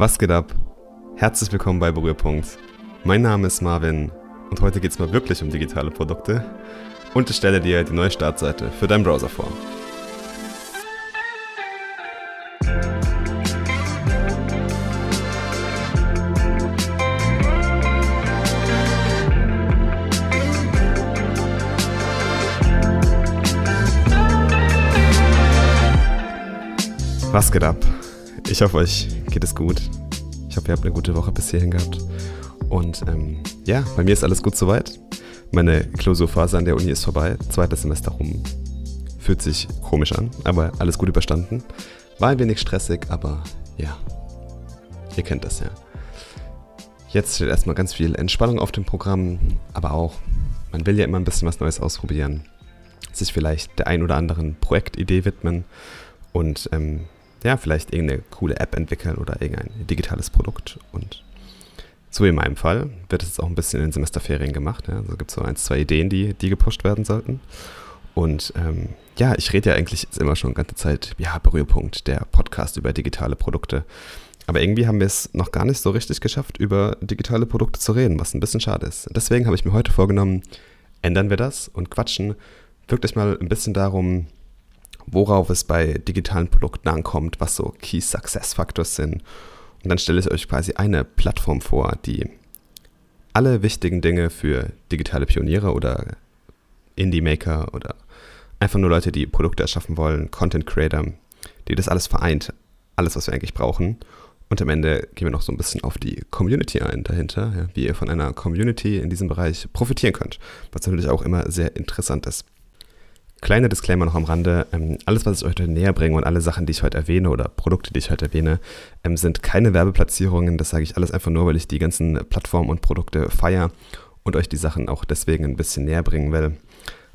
Was geht ab? Herzlich willkommen bei Berührpunkt. Mein Name ist Marvin und heute geht es mal wirklich um digitale Produkte und ich stelle dir die neue Startseite für deinen Browser vor. Was geht ab? Ich hoffe, euch geht es gut. Ich hoffe, ihr habt eine gute Woche bis hierhin gehabt. Und ähm, ja, bei mir ist alles gut soweit. Meine Klausurphase an der Uni ist vorbei. Zweites Semester rum. Fühlt sich komisch an, aber alles gut überstanden. War ein wenig stressig, aber ja. Ihr kennt das ja. Jetzt steht erstmal ganz viel Entspannung auf dem Programm, aber auch, man will ja immer ein bisschen was Neues ausprobieren. Sich vielleicht der ein oder anderen Projektidee widmen und ähm, ja, vielleicht irgendeine coole App entwickeln oder irgendein digitales Produkt. Und so wie in meinem Fall wird es jetzt auch ein bisschen in den Semesterferien gemacht. Ja. Also gibt es so ein, zwei Ideen, die, die gepusht werden sollten. Und ähm, ja, ich rede ja eigentlich immer schon die ganze Zeit, ja, Berührpunkt, der Podcast über digitale Produkte. Aber irgendwie haben wir es noch gar nicht so richtig geschafft, über digitale Produkte zu reden, was ein bisschen schade ist. Deswegen habe ich mir heute vorgenommen, ändern wir das und quatschen wirklich mal ein bisschen darum, worauf es bei digitalen Produkten ankommt, was so Key Success Factors sind. Und dann stelle ich euch quasi eine Plattform vor, die alle wichtigen Dinge für digitale Pioniere oder Indie-Maker oder einfach nur Leute, die Produkte erschaffen wollen, Content Creator, die das alles vereint, alles, was wir eigentlich brauchen. Und am Ende gehen wir noch so ein bisschen auf die Community ein dahinter, ja, wie ihr von einer Community in diesem Bereich profitieren könnt, was natürlich auch immer sehr interessant ist. Kleiner Disclaimer noch am Rande. Ähm, alles, was ich euch heute näher bringe und alle Sachen, die ich heute erwähne oder Produkte, die ich heute erwähne, ähm, sind keine Werbeplatzierungen. Das sage ich alles einfach nur, weil ich die ganzen Plattformen und Produkte feiere und euch die Sachen auch deswegen ein bisschen näher bringen will.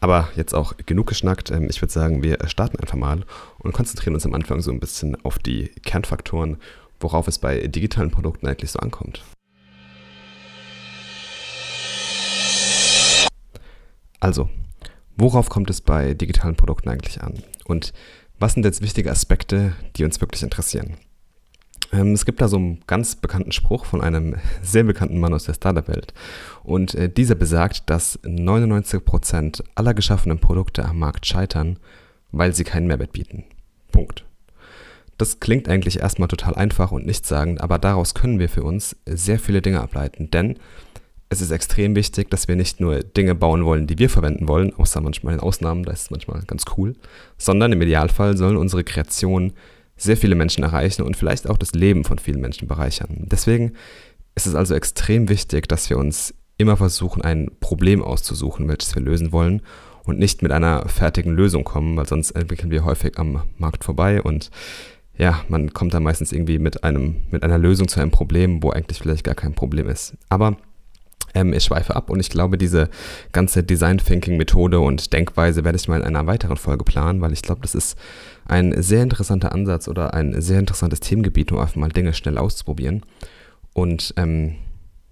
Aber jetzt auch genug geschnackt. Ähm, ich würde sagen, wir starten einfach mal und konzentrieren uns am Anfang so ein bisschen auf die Kernfaktoren, worauf es bei digitalen Produkten eigentlich so ankommt. Also, Worauf kommt es bei digitalen Produkten eigentlich an? Und was sind jetzt wichtige Aspekte, die uns wirklich interessieren? Ähm, es gibt da so einen ganz bekannten Spruch von einem sehr bekannten Mann aus der Startup-Welt. Und äh, dieser besagt, dass 99% aller geschaffenen Produkte am Markt scheitern, weil sie keinen Mehrwert bieten. Punkt. Das klingt eigentlich erstmal total einfach und nichtssagend, aber daraus können wir für uns sehr viele Dinge ableiten. Denn es ist extrem wichtig, dass wir nicht nur Dinge bauen wollen, die wir verwenden wollen, außer manchmal in Ausnahmen, da ist es manchmal ganz cool, sondern im Idealfall sollen unsere Kreationen sehr viele Menschen erreichen und vielleicht auch das Leben von vielen Menschen bereichern. Deswegen ist es also extrem wichtig, dass wir uns immer versuchen, ein Problem auszusuchen, welches wir lösen wollen und nicht mit einer fertigen Lösung kommen, weil sonst entwickeln wir häufig am Markt vorbei und ja, man kommt da meistens irgendwie mit einem, mit einer Lösung zu einem Problem, wo eigentlich vielleicht gar kein Problem ist. Aber ähm, ich schweife ab und ich glaube, diese ganze Design Thinking Methode und Denkweise werde ich mal in einer weiteren Folge planen, weil ich glaube, das ist ein sehr interessanter Ansatz oder ein sehr interessantes Themengebiet, um einfach mal Dinge schnell auszuprobieren. Und ähm,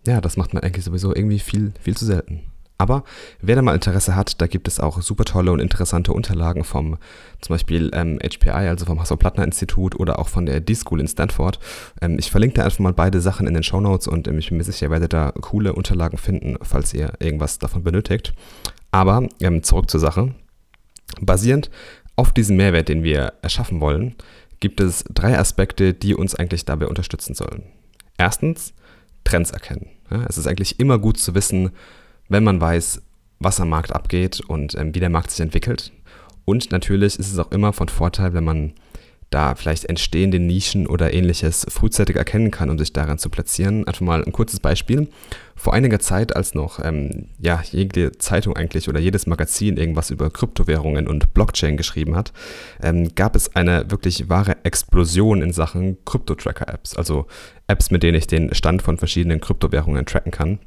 ja, das macht man eigentlich sowieso irgendwie viel, viel zu selten. Aber wer da mal Interesse hat, da gibt es auch super tolle und interessante Unterlagen vom zum Beispiel ähm, HPI, also vom Hasso-Plattner-Institut oder auch von der D-School in Stanford. Ähm, ich verlinke da einfach mal beide Sachen in den Show Notes und ähm, ich bin mir sicher, ihr werdet da coole Unterlagen finden, falls ihr irgendwas davon benötigt. Aber ähm, zurück zur Sache. Basierend auf diesem Mehrwert, den wir erschaffen wollen, gibt es drei Aspekte, die uns eigentlich dabei unterstützen sollen. Erstens, Trends erkennen. Ja, es ist eigentlich immer gut zu wissen, wenn man weiß, was am Markt abgeht und ähm, wie der Markt sich entwickelt. Und natürlich ist es auch immer von Vorteil, wenn man da vielleicht entstehende Nischen oder ähnliches frühzeitig erkennen kann, um sich daran zu platzieren. Einfach mal ein kurzes Beispiel. Vor einiger Zeit, als noch ähm, ja, jede Zeitung eigentlich oder jedes Magazin irgendwas über Kryptowährungen und Blockchain geschrieben hat, ähm, gab es eine wirklich wahre Explosion in Sachen Krypto-Tracker-Apps. Also Apps, mit denen ich den Stand von verschiedenen Kryptowährungen tracken kann.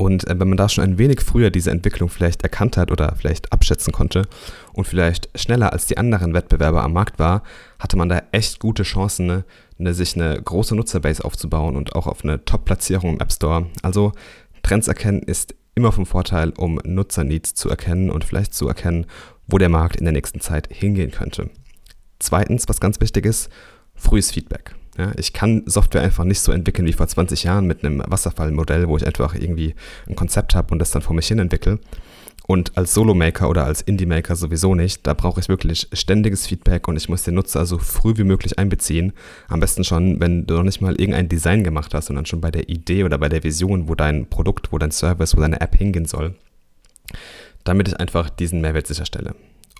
Und äh, wenn man da schon ein wenig früher diese Entwicklung vielleicht erkannt hat oder vielleicht abschätzen konnte und vielleicht schneller als die anderen Wettbewerber am Markt war, hatte man da echt gute Chancen, ne, ne, sich eine große Nutzerbase aufzubauen und auch auf eine Top-Platzierung im App Store. Also Trends erkennen ist immer vom Vorteil, um Nutzerneeds zu erkennen und vielleicht zu erkennen, wo der Markt in der nächsten Zeit hingehen könnte. Zweitens, was ganz wichtig ist, frühes Feedback. Ja, ich kann Software einfach nicht so entwickeln wie vor 20 Jahren mit einem Wasserfallmodell, wo ich einfach irgendwie ein Konzept habe und das dann vor mich hin entwickle. Und als Solo-Maker oder als Indie-Maker sowieso nicht. Da brauche ich wirklich ständiges Feedback und ich muss den Nutzer so früh wie möglich einbeziehen. Am besten schon, wenn du noch nicht mal irgendein Design gemacht hast, sondern schon bei der Idee oder bei der Vision, wo dein Produkt, wo dein Service, wo deine App hingehen soll. Damit ich einfach diesen Mehrwert sicherstelle.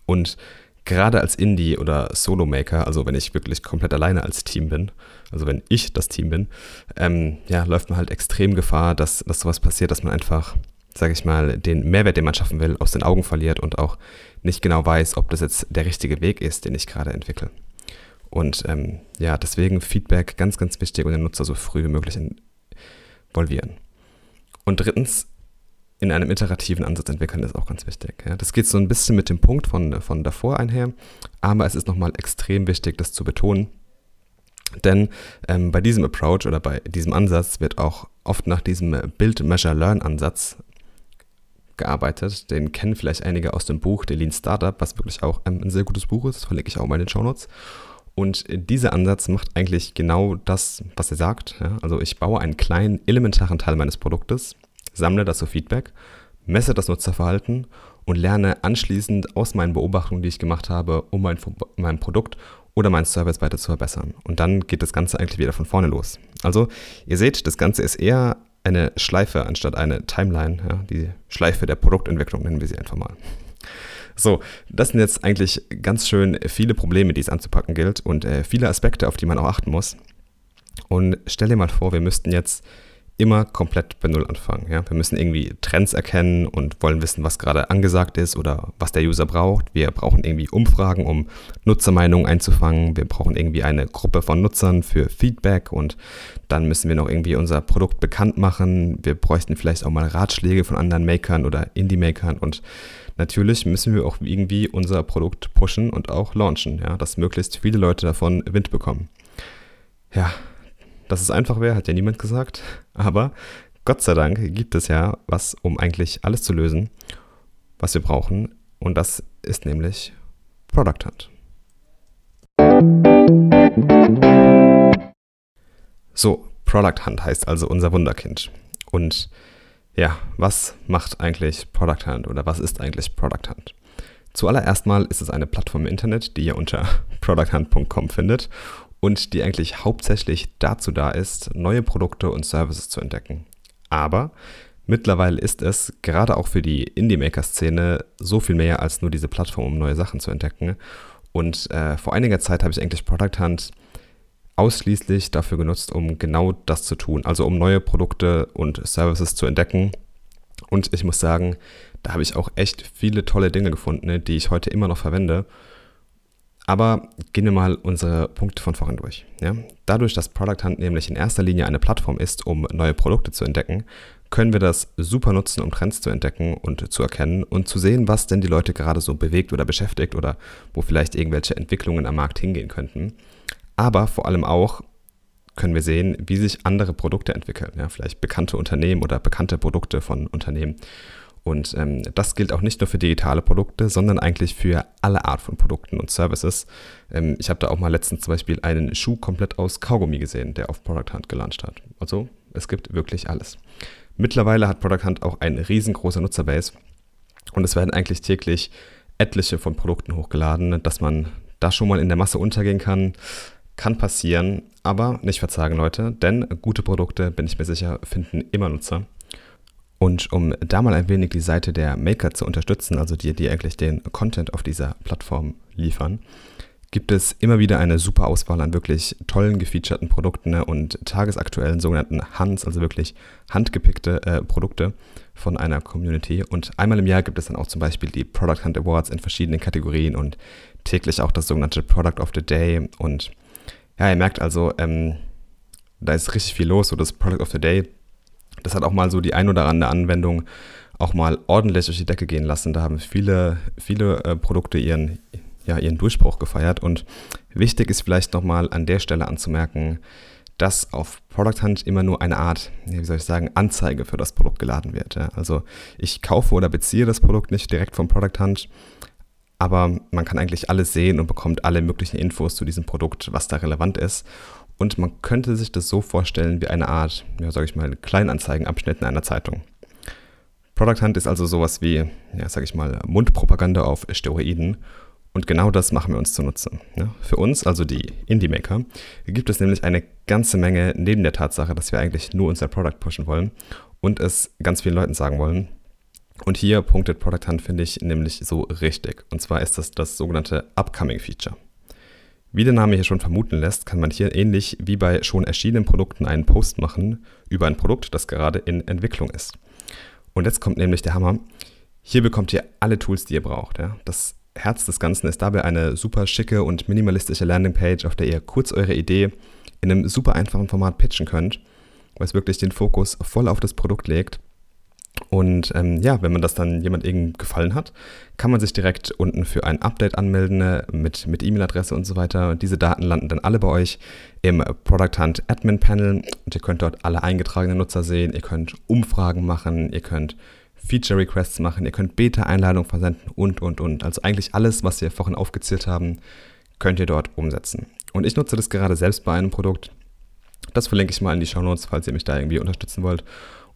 Und gerade als Indie oder Solo-Maker, also wenn ich wirklich komplett alleine als Team bin, also wenn ich das Team bin, ähm, ja, läuft man halt extrem Gefahr, dass, dass sowas passiert, dass man einfach sage ich mal, den Mehrwert, den man schaffen will, aus den Augen verliert und auch nicht genau weiß, ob das jetzt der richtige Weg ist, den ich gerade entwickle. Und ähm, ja, deswegen Feedback ganz, ganz wichtig und den Nutzer so früh wie möglich involvieren. Und drittens, in einem iterativen Ansatz entwickeln ist auch ganz wichtig. Ja. Das geht so ein bisschen mit dem Punkt von, von davor einher, aber es ist nochmal extrem wichtig, das zu betonen. Denn ähm, bei diesem Approach oder bei diesem Ansatz wird auch oft nach diesem Build, Measure, Learn-Ansatz gearbeitet. Den kennen vielleicht einige aus dem Buch The Lean Startup, was wirklich auch ein sehr gutes Buch ist. Das verlinke ich auch mal in den Show Notes. Und dieser Ansatz macht eigentlich genau das, was er sagt. Ja, also ich baue einen kleinen, elementaren Teil meines Produktes, sammle dazu Feedback, messe das Nutzerverhalten und lerne anschließend aus meinen Beobachtungen, die ich gemacht habe, um mein, mein Produkt oder meinen Service weiter zu verbessern. Und dann geht das Ganze eigentlich wieder von vorne los. Also ihr seht, das Ganze ist eher eine Schleife anstatt eine Timeline, ja, die Schleife der Produktentwicklung nennen wir sie einfach mal. So, das sind jetzt eigentlich ganz schön viele Probleme, die es anzupacken gilt und äh, viele Aspekte, auf die man auch achten muss. Und stell dir mal vor, wir müssten jetzt immer komplett bei Null anfangen. Ja? Wir müssen irgendwie Trends erkennen und wollen wissen, was gerade angesagt ist oder was der User braucht. Wir brauchen irgendwie Umfragen, um Nutzermeinungen einzufangen. Wir brauchen irgendwie eine Gruppe von Nutzern für Feedback und dann müssen wir noch irgendwie unser Produkt bekannt machen. Wir bräuchten vielleicht auch mal Ratschläge von anderen Makern oder Indie-Makern und natürlich müssen wir auch irgendwie unser Produkt pushen und auch launchen, ja? dass möglichst viele Leute davon Wind bekommen. Ja, dass es einfach wäre, hat ja niemand gesagt. Aber Gott sei Dank gibt es ja was, um eigentlich alles zu lösen, was wir brauchen. Und das ist nämlich Product Hunt. So, Product Hunt heißt also unser Wunderkind. Und ja, was macht eigentlich Product Hunt oder was ist eigentlich Product Hunt? Zuallererst mal ist es eine Plattform im Internet, die ihr unter producthunt.com findet und die eigentlich hauptsächlich dazu da ist, neue Produkte und Services zu entdecken. Aber mittlerweile ist es gerade auch für die Indie-Maker-Szene so viel mehr als nur diese Plattform, um neue Sachen zu entdecken. Und äh, vor einiger Zeit habe ich eigentlich Product Hunt ausschließlich dafür genutzt, um genau das zu tun, also um neue Produkte und Services zu entdecken. Und ich muss sagen, da habe ich auch echt viele tolle Dinge gefunden, die ich heute immer noch verwende. Aber gehen wir mal unsere Punkte von vorhin durch. Ja? Dadurch, dass Product Hunt nämlich in erster Linie eine Plattform ist, um neue Produkte zu entdecken, können wir das super nutzen, um Trends zu entdecken und zu erkennen und zu sehen, was denn die Leute gerade so bewegt oder beschäftigt oder wo vielleicht irgendwelche Entwicklungen am Markt hingehen könnten. Aber vor allem auch können wir sehen, wie sich andere Produkte entwickeln. Ja, vielleicht bekannte Unternehmen oder bekannte Produkte von Unternehmen. Und ähm, das gilt auch nicht nur für digitale Produkte, sondern eigentlich für alle Art von Produkten und Services. Ähm, ich habe da auch mal letztens zum Beispiel einen Schuh komplett aus Kaugummi gesehen, der auf Product Hunt gelauncht hat. Also es gibt wirklich alles. Mittlerweile hat Product Hunt auch eine riesengroße Nutzerbase und es werden eigentlich täglich etliche von Produkten hochgeladen, dass man da schon mal in der Masse untergehen kann. Kann passieren, aber nicht verzagen, Leute, denn gute Produkte, bin ich mir sicher, finden immer Nutzer. Und um da mal ein wenig die Seite der Maker zu unterstützen, also die, die eigentlich den Content auf dieser Plattform liefern, gibt es immer wieder eine super Auswahl an wirklich tollen gefeaturten Produkten und tagesaktuellen sogenannten Hunts, also wirklich handgepickte äh, Produkte von einer Community. Und einmal im Jahr gibt es dann auch zum Beispiel die Product Hunt Awards in verschiedenen Kategorien und täglich auch das sogenannte Product of the Day. Und ja, ihr merkt also, ähm, da ist richtig viel los. So das Product of the Day das hat auch mal so die ein oder andere Anwendung auch mal ordentlich durch die Decke gehen lassen. Da haben viele, viele äh, Produkte ihren, ja, ihren Durchbruch gefeiert. Und wichtig ist vielleicht nochmal an der Stelle anzumerken, dass auf Product Hunt immer nur eine Art, wie soll ich sagen, Anzeige für das Produkt geladen wird. Ja. Also ich kaufe oder beziehe das Produkt nicht direkt vom Product Hunt, aber man kann eigentlich alles sehen und bekommt alle möglichen Infos zu diesem Produkt, was da relevant ist. Und man könnte sich das so vorstellen wie eine Art, ja, sage ich mal, Kleinanzeigenabschnitt in einer Zeitung. Product Hunt ist also sowas wie, ja, sage ich mal, Mundpropaganda auf Steroiden. Und genau das machen wir uns zunutze. Ja, für uns, also die Indie-Maker, gibt es nämlich eine ganze Menge neben der Tatsache, dass wir eigentlich nur unser Product pushen wollen und es ganz vielen Leuten sagen wollen. Und hier punktet Product Hunt, finde ich, nämlich so richtig. Und zwar ist das das sogenannte Upcoming Feature. Wie der Name hier schon vermuten lässt, kann man hier ähnlich wie bei schon erschienenen Produkten einen Post machen über ein Produkt, das gerade in Entwicklung ist. Und jetzt kommt nämlich der Hammer. Hier bekommt ihr alle Tools, die ihr braucht. Ja. Das Herz des Ganzen ist dabei eine super schicke und minimalistische Landingpage, auf der ihr kurz eure Idee in einem super einfachen Format pitchen könnt, was wirklich den Fokus voll auf das Produkt legt und ähm, ja, wenn man das dann jemand eben gefallen hat, kann man sich direkt unten für ein Update anmelden äh, mit, mit E-Mail-Adresse und so weiter. Diese Daten landen dann alle bei euch im Product Hunt Admin Panel und ihr könnt dort alle eingetragenen Nutzer sehen. Ihr könnt Umfragen machen, ihr könnt Feature Requests machen, ihr könnt Beta-Einladungen versenden und, und, und. Also eigentlich alles, was wir vorhin aufgezählt haben, könnt ihr dort umsetzen. Und ich nutze das gerade selbst bei einem Produkt. Das verlinke ich mal in die Show Notes, falls ihr mich da irgendwie unterstützen wollt.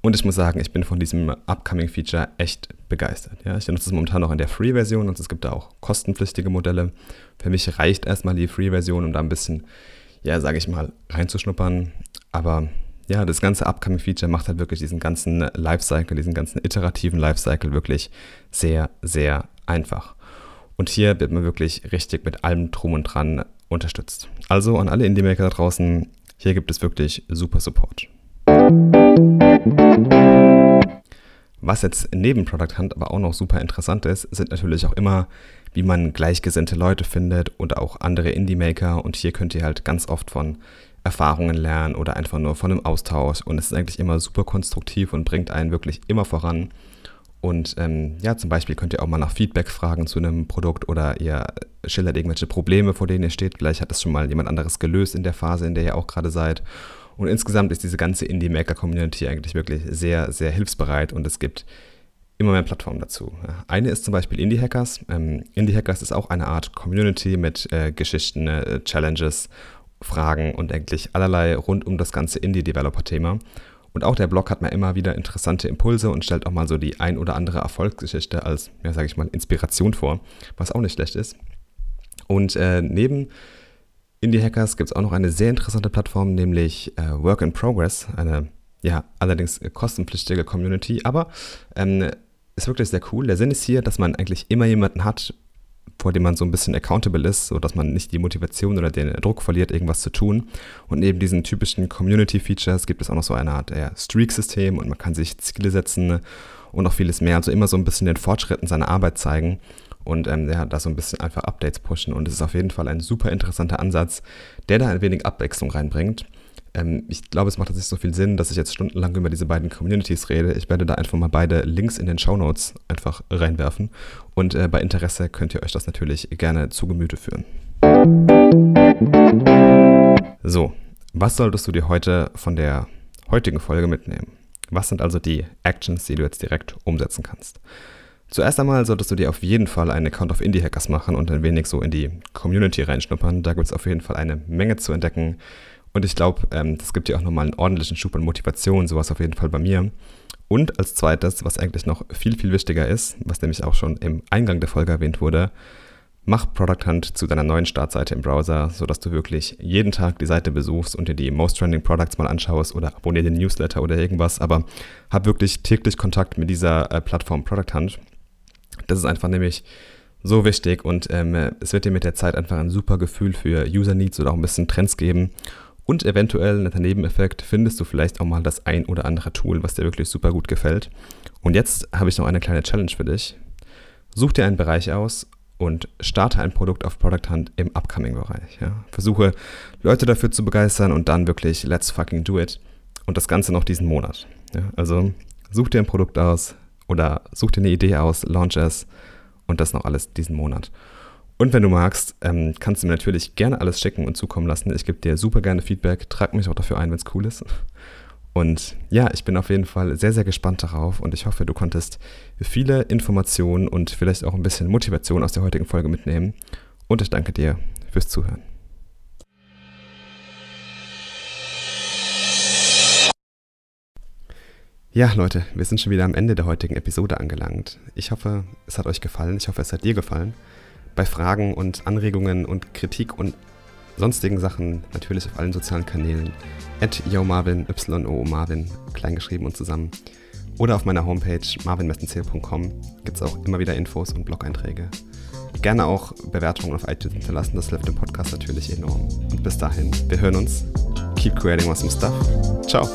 Und ich muss sagen, ich bin von diesem Upcoming Feature echt begeistert. Ja, ich nutze es momentan noch in der Free-Version und es gibt da auch kostenpflichtige Modelle. Für mich reicht erstmal die Free-Version, um da ein bisschen, ja, sage ich mal, reinzuschnuppern. Aber ja, das ganze Upcoming Feature macht halt wirklich diesen ganzen Lifecycle, diesen ganzen iterativen Lifecycle wirklich sehr, sehr einfach. Und hier wird man wirklich richtig mit allem Drum und Dran unterstützt. Also an alle Indie-Maker da draußen, hier gibt es wirklich super Support. Was jetzt neben Product Hunt aber auch noch super interessant ist, sind natürlich auch immer, wie man gleichgesinnte Leute findet und auch andere Indie-Maker. Und hier könnt ihr halt ganz oft von Erfahrungen lernen oder einfach nur von einem Austausch. Und es ist eigentlich immer super konstruktiv und bringt einen wirklich immer voran. Und ähm, ja, zum Beispiel könnt ihr auch mal nach Feedback fragen zu einem Produkt oder ihr schildert irgendwelche Probleme, vor denen ihr steht. Vielleicht hat das schon mal jemand anderes gelöst in der Phase, in der ihr auch gerade seid. Und insgesamt ist diese ganze Indie-Maker-Community eigentlich wirklich sehr, sehr hilfsbereit und es gibt immer mehr Plattformen dazu. Eine ist zum Beispiel Indie Hackers. Ähm, Indie Hackers ist auch eine Art Community mit äh, Geschichten, äh, Challenges, Fragen und eigentlich allerlei rund um das ganze Indie-Developer-Thema. Und auch der Blog hat mir immer wieder interessante Impulse und stellt auch mal so die ein oder andere Erfolgsgeschichte als, ja, sage ich mal, Inspiration vor, was auch nicht schlecht ist. Und äh, neben Indie Hackers gibt es auch noch eine sehr interessante Plattform, nämlich äh, Work in Progress, eine ja allerdings kostenpflichtige Community, aber ähm, ist wirklich sehr cool. Der Sinn ist hier, dass man eigentlich immer jemanden hat, vor dem man so ein bisschen accountable ist, sodass man nicht die Motivation oder den Druck verliert, irgendwas zu tun. Und neben diesen typischen Community-Features gibt es auch noch so eine Art ja, Streak-System und man kann sich Ziele setzen und noch vieles mehr. Also immer so ein bisschen den Fortschritten seiner Arbeit zeigen und ähm, ja, da so ein bisschen einfach Updates pushen. Und es ist auf jeden Fall ein super interessanter Ansatz, der da ein wenig Abwechslung reinbringt. Ähm, ich glaube, es macht jetzt nicht so viel Sinn, dass ich jetzt stundenlang über diese beiden Communities rede. Ich werde da einfach mal beide Links in den Show Notes einfach reinwerfen. Und äh, bei Interesse könnt ihr euch das natürlich gerne zu Gemüte führen. So, was solltest du dir heute von der heutigen Folge mitnehmen? Was sind also die Actions, die du jetzt direkt umsetzen kannst? Zuerst einmal solltest du dir auf jeden Fall einen Account auf Indie Hackers machen und ein wenig so in die Community reinschnuppern. Da gibt es auf jeden Fall eine Menge zu entdecken. Und ich glaube, ähm, das gibt dir auch nochmal einen ordentlichen Schub an Motivation, sowas auf jeden Fall bei mir. Und als zweites, was eigentlich noch viel, viel wichtiger ist, was nämlich auch schon im Eingang der Folge erwähnt wurde, mach Product Hunt zu deiner neuen Startseite im Browser, sodass du wirklich jeden Tag die Seite besuchst und dir die Most Trending Products mal anschaust oder abonniere den Newsletter oder irgendwas, aber hab wirklich täglich Kontakt mit dieser äh, Plattform Product Hunt das ist einfach nämlich so wichtig und ähm, es wird dir mit der Zeit einfach ein super Gefühl für User Needs oder auch ein bisschen Trends geben. Und eventuell, netter Nebeneffekt, findest du vielleicht auch mal das ein oder andere Tool, was dir wirklich super gut gefällt. Und jetzt habe ich noch eine kleine Challenge für dich. Such dir einen Bereich aus und starte ein Produkt auf Product Hunt im Upcoming-Bereich. Ja. Versuche Leute dafür zu begeistern und dann wirklich let's fucking do it. Und das Ganze noch diesen Monat. Ja. Also such dir ein Produkt aus, oder such dir eine Idee aus, launch es und das noch alles diesen Monat. Und wenn du magst, ähm, kannst du mir natürlich gerne alles schicken und zukommen lassen. Ich gebe dir super gerne Feedback, trag mich auch dafür ein, wenn es cool ist. Und ja, ich bin auf jeden Fall sehr, sehr gespannt darauf und ich hoffe, du konntest viele Informationen und vielleicht auch ein bisschen Motivation aus der heutigen Folge mitnehmen. Und ich danke dir fürs Zuhören. Ja, Leute, wir sind schon wieder am Ende der heutigen Episode angelangt. Ich hoffe, es hat euch gefallen. Ich hoffe, es hat dir gefallen. Bei Fragen und Anregungen und Kritik und sonstigen Sachen natürlich auf allen sozialen Kanälen. At YoMarvin, Y-O Marvin, kleingeschrieben und zusammen. Oder auf meiner Homepage marvinmessenzähl.com gibt es auch immer wieder Infos und Blog-Einträge. Gerne auch Bewertungen auf iTunes hinterlassen, das hilft dem Podcast natürlich enorm. Und bis dahin, wir hören uns. Keep creating awesome stuff. Ciao.